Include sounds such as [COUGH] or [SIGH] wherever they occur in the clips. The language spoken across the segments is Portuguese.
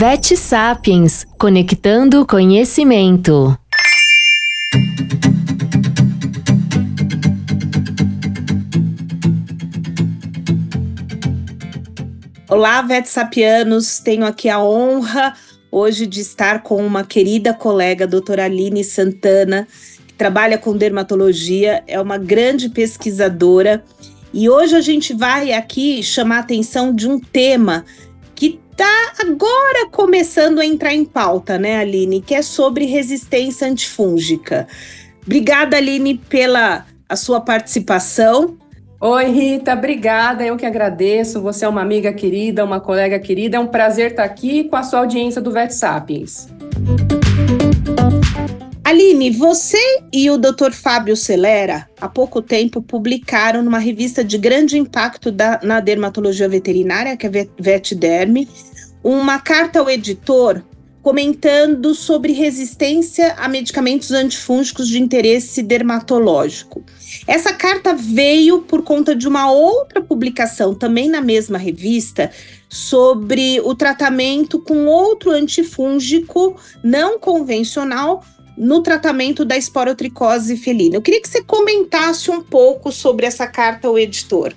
Vet Sapiens Conectando Conhecimento. Olá, Vet Sapianos. Tenho aqui a honra hoje de estar com uma querida colega, doutora Aline Santana, que trabalha com dermatologia, é uma grande pesquisadora. E hoje a gente vai aqui chamar a atenção de um tema está agora começando a entrar em pauta, né, Aline? Que é sobre resistência antifúngica. Obrigada, Aline, pela a sua participação. Oi, Rita, obrigada. Eu que agradeço. Você é uma amiga querida, uma colega querida. É um prazer estar aqui com a sua audiência do Vet Sapiens. Aline, você e o Dr. Fábio Celera, há pouco tempo, publicaram numa revista de grande impacto da, na dermatologia veterinária, que é VetDerm, uma carta ao editor comentando sobre resistência a medicamentos antifúngicos de interesse dermatológico. Essa carta veio por conta de uma outra publicação, também na mesma revista, sobre o tratamento com outro antifúngico não convencional no tratamento da esporotricose felina. Eu queria que você comentasse um pouco sobre essa carta ao editor.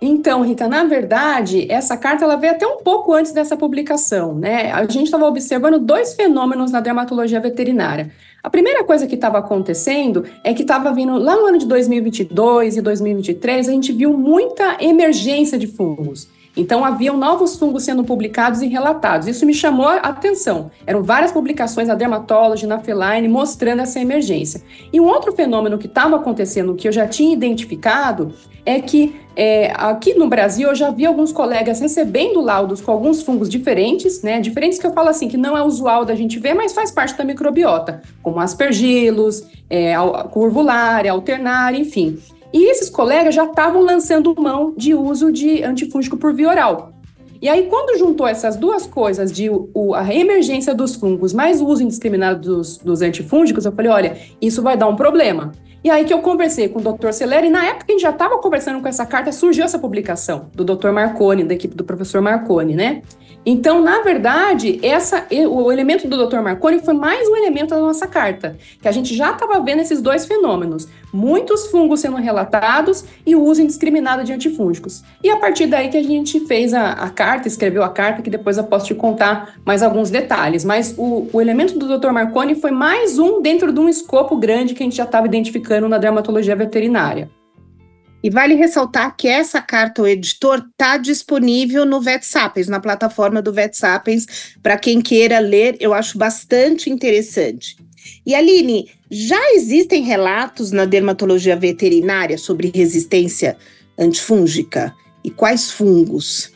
Então, Rita, na verdade, essa carta ela veio até um pouco antes dessa publicação, né? A gente estava observando dois fenômenos na dermatologia veterinária. A primeira coisa que estava acontecendo é que estava vindo lá no ano de 2022 e 2023, a gente viu muita emergência de fungos. Então, haviam novos fungos sendo publicados e relatados. Isso me chamou a atenção. Eram várias publicações na Dermatology, na Feline, mostrando essa emergência. E um outro fenômeno que estava acontecendo, que eu já tinha identificado, é que é, aqui no Brasil eu já vi alguns colegas recebendo laudos com alguns fungos diferentes, né? Diferentes que eu falo assim, que não é usual da gente ver, mas faz parte da microbiota, como aspergilos, é, curvulária, alternária, enfim. E esses colegas já estavam lançando mão de uso de antifúngico por via oral. E aí, quando juntou essas duas coisas, de o, a emergência dos fungos mais o uso indiscriminado dos, dos antifúngicos, eu falei: olha, isso vai dar um problema. E aí que eu conversei com o Dr. Celera, e na época a gente já estava conversando com essa carta, surgiu essa publicação do Dr. Marconi, da equipe do professor Marconi, né? Então, na verdade, essa, o elemento do Dr. Marconi foi mais um elemento da nossa carta, que a gente já estava vendo esses dois fenômenos: muitos fungos sendo relatados e o uso indiscriminado de antifúngicos. E a partir daí que a gente fez a, a carta, escreveu a carta, que depois eu posso te contar mais alguns detalhes. Mas o, o elemento do Dr. Marconi foi mais um dentro de um escopo grande que a gente já estava identificando na dermatologia veterinária. E vale ressaltar que essa carta ao editor está disponível no VetSapiens, na plataforma do VetSapiens, para quem queira ler, eu acho bastante interessante. E Aline, já existem relatos na dermatologia veterinária sobre resistência antifúngica? E quais fungos?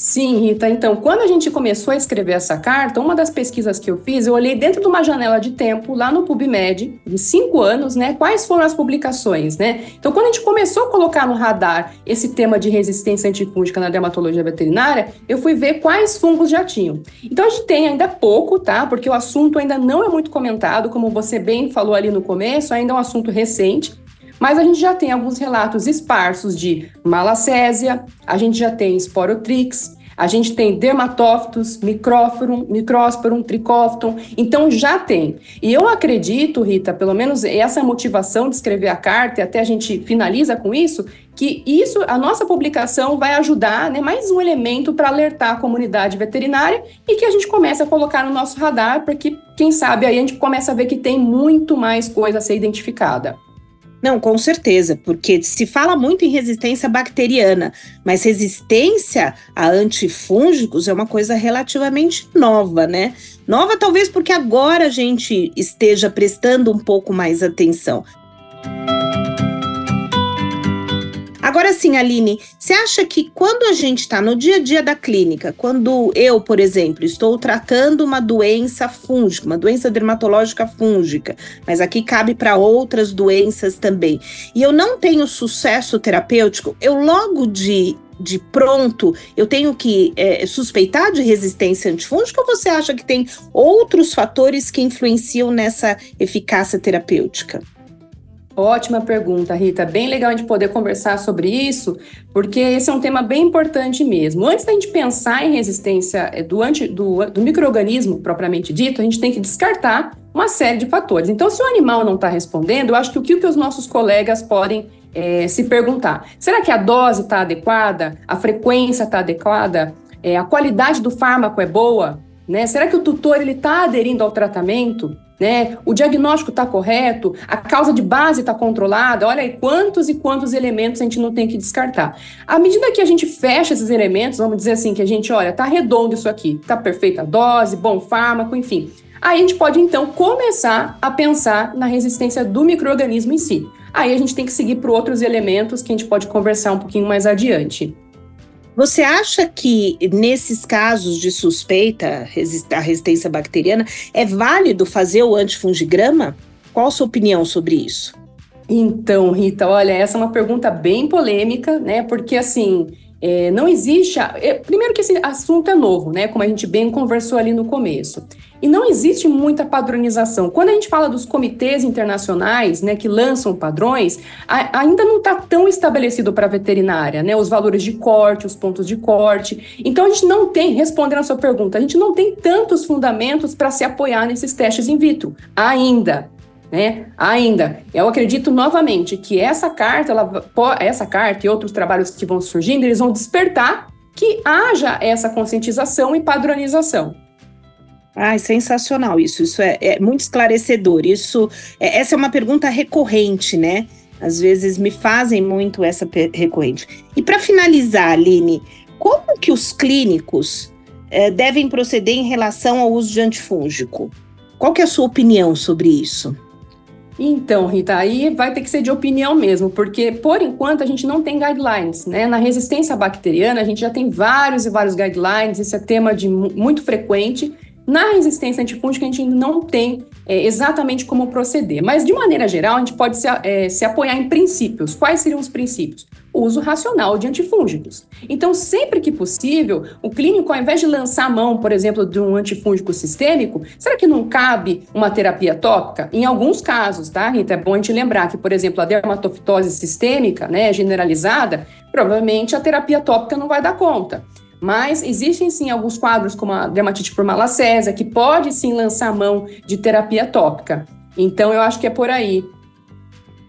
Sim, Rita. Então, quando a gente começou a escrever essa carta, uma das pesquisas que eu fiz, eu olhei dentro de uma janela de tempo lá no PubMed, de cinco anos, né? Quais foram as publicações, né? Então, quando a gente começou a colocar no radar esse tema de resistência antifúngica na dermatologia veterinária, eu fui ver quais fungos já tinham. Então, a gente tem ainda pouco, tá? Porque o assunto ainda não é muito comentado, como você bem falou ali no começo, ainda é um assunto recente. Mas a gente já tem alguns relatos esparsos de malacésia, a gente já tem sporotrix, a gente tem dermatófitos, micróforum, micrósporum, tricófton, então já tem. E eu acredito, Rita, pelo menos essa motivação de escrever a carta, e até a gente finaliza com isso, que isso, a nossa publicação vai ajudar, né, mais um elemento para alertar a comunidade veterinária e que a gente comece a colocar no nosso radar, para que, quem sabe, aí a gente começa a ver que tem muito mais coisa a ser identificada. Não, com certeza, porque se fala muito em resistência bacteriana, mas resistência a antifúngicos é uma coisa relativamente nova, né? Nova talvez porque agora a gente esteja prestando um pouco mais atenção. Agora sim, Aline, você acha que quando a gente está no dia a dia da clínica, quando eu, por exemplo, estou tratando uma doença fúngica, uma doença dermatológica fúngica, mas aqui cabe para outras doenças também, e eu não tenho sucesso terapêutico, eu logo de de pronto, eu tenho que é, suspeitar de resistência antifúngica ou você acha que tem outros fatores que influenciam nessa eficácia terapêutica? Ótima pergunta, Rita. Bem legal a gente poder conversar sobre isso, porque esse é um tema bem importante mesmo. Antes da gente pensar em resistência eh, do, anti, do, do microorganismo propriamente dito, a gente tem que descartar uma série de fatores. Então, se o animal não está respondendo, eu acho que o que, que os nossos colegas podem é, se perguntar? Será que a dose está adequada? A frequência está adequada? É, a qualidade do fármaco é boa? Né? Será que o tutor ele está aderindo ao tratamento? Né? O diagnóstico está correto, a causa de base está controlada. Olha aí quantos e quantos elementos a gente não tem que descartar. À medida que a gente fecha esses elementos, vamos dizer assim, que a gente, olha, tá redondo isso aqui, tá perfeita a dose, bom fármaco, enfim. Aí a gente pode então começar a pensar na resistência do microorganismo em si. Aí a gente tem que seguir para outros elementos que a gente pode conversar um pouquinho mais adiante. Você acha que nesses casos de suspeita a resistência bacteriana é válido fazer o antifungigrama? Qual a sua opinião sobre isso? Então, Rita, olha, essa é uma pergunta bem polêmica, né? Porque assim, é, não existe. A, é, primeiro que esse assunto é novo, né? Como a gente bem conversou ali no começo. E não existe muita padronização. Quando a gente fala dos comitês internacionais, né, que lançam padrões, a, ainda não está tão estabelecido para a veterinária, né? Os valores de corte, os pontos de corte. Então a gente não tem, respondendo a sua pergunta, a gente não tem tantos fundamentos para se apoiar nesses testes in vitro ainda né? Ainda, eu acredito novamente que essa carta, ela, essa carta e outros trabalhos que vão surgindo, eles vão despertar que haja essa conscientização e padronização. Ai, sensacional isso. Isso é, é muito esclarecedor. Isso, é, essa é uma pergunta recorrente, né? Às vezes me fazem muito essa recorrente. E para finalizar, Aline, como que os clínicos é, devem proceder em relação ao uso de antifúngico? Qual que é a sua opinião sobre isso? Então, Rita, aí vai ter que ser de opinião mesmo, porque por enquanto a gente não tem guidelines, né? Na resistência bacteriana a gente já tem vários e vários guidelines, esse é tema de muito frequente. Na resistência antifúngica a gente ainda não tem é, exatamente como proceder, mas de maneira geral a gente pode se, é, se apoiar em princípios. Quais seriam os princípios? Uso racional de antifúngicos. Então, sempre que possível, o clínico, ao invés de lançar a mão, por exemplo, de um antifúngico sistêmico, será que não cabe uma terapia tópica? Em alguns casos, tá, Rita? É bom a gente lembrar que, por exemplo, a dermatofitose sistêmica, né, generalizada, provavelmente a terapia tópica não vai dar conta. Mas existem sim alguns quadros, como a dermatite por malacésia, que pode sim lançar mão de terapia tópica. Então, eu acho que é por aí.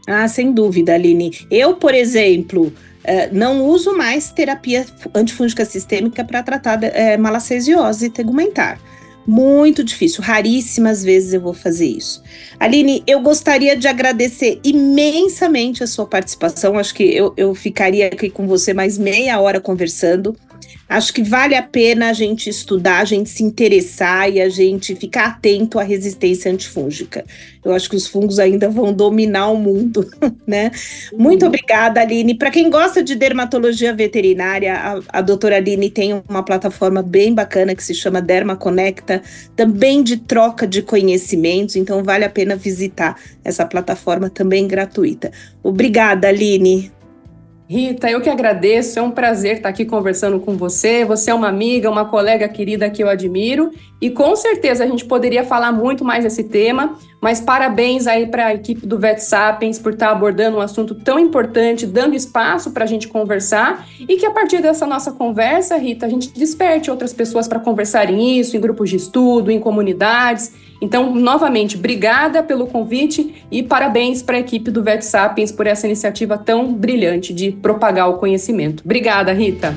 Ah, sem dúvida, Aline. Eu, por exemplo, eh, não uso mais terapia antifúngica sistêmica para tratar é, malacesiose tegumentar. Muito difícil, raríssimas vezes eu vou fazer isso. Aline, eu gostaria de agradecer imensamente a sua participação. Acho que eu, eu ficaria aqui com você mais meia hora conversando. Acho que vale a pena a gente estudar, a gente se interessar e a gente ficar atento à resistência antifúngica. Eu acho que os fungos ainda vão dominar o mundo, [LAUGHS] né? Muito obrigada, Aline. Para quem gosta de dermatologia veterinária, a, a doutora Aline tem uma plataforma bem bacana que se chama Derma Conecta, também de troca de conhecimentos, então vale a pena visitar essa plataforma também gratuita. Obrigada, Aline. Rita, eu que agradeço, é um prazer estar aqui conversando com você. Você é uma amiga, uma colega querida que eu admiro. E com certeza a gente poderia falar muito mais desse tema, mas parabéns aí para a equipe do Vet Sapiens por estar abordando um assunto tão importante, dando espaço para a gente conversar. E que a partir dessa nossa conversa, Rita, a gente desperte outras pessoas para conversarem isso em grupos de estudo, em comunidades então, novamente, obrigada pelo convite e parabéns para a equipe do Vet Sapiens por essa iniciativa tão brilhante de propagar o conhecimento. Obrigada, Rita.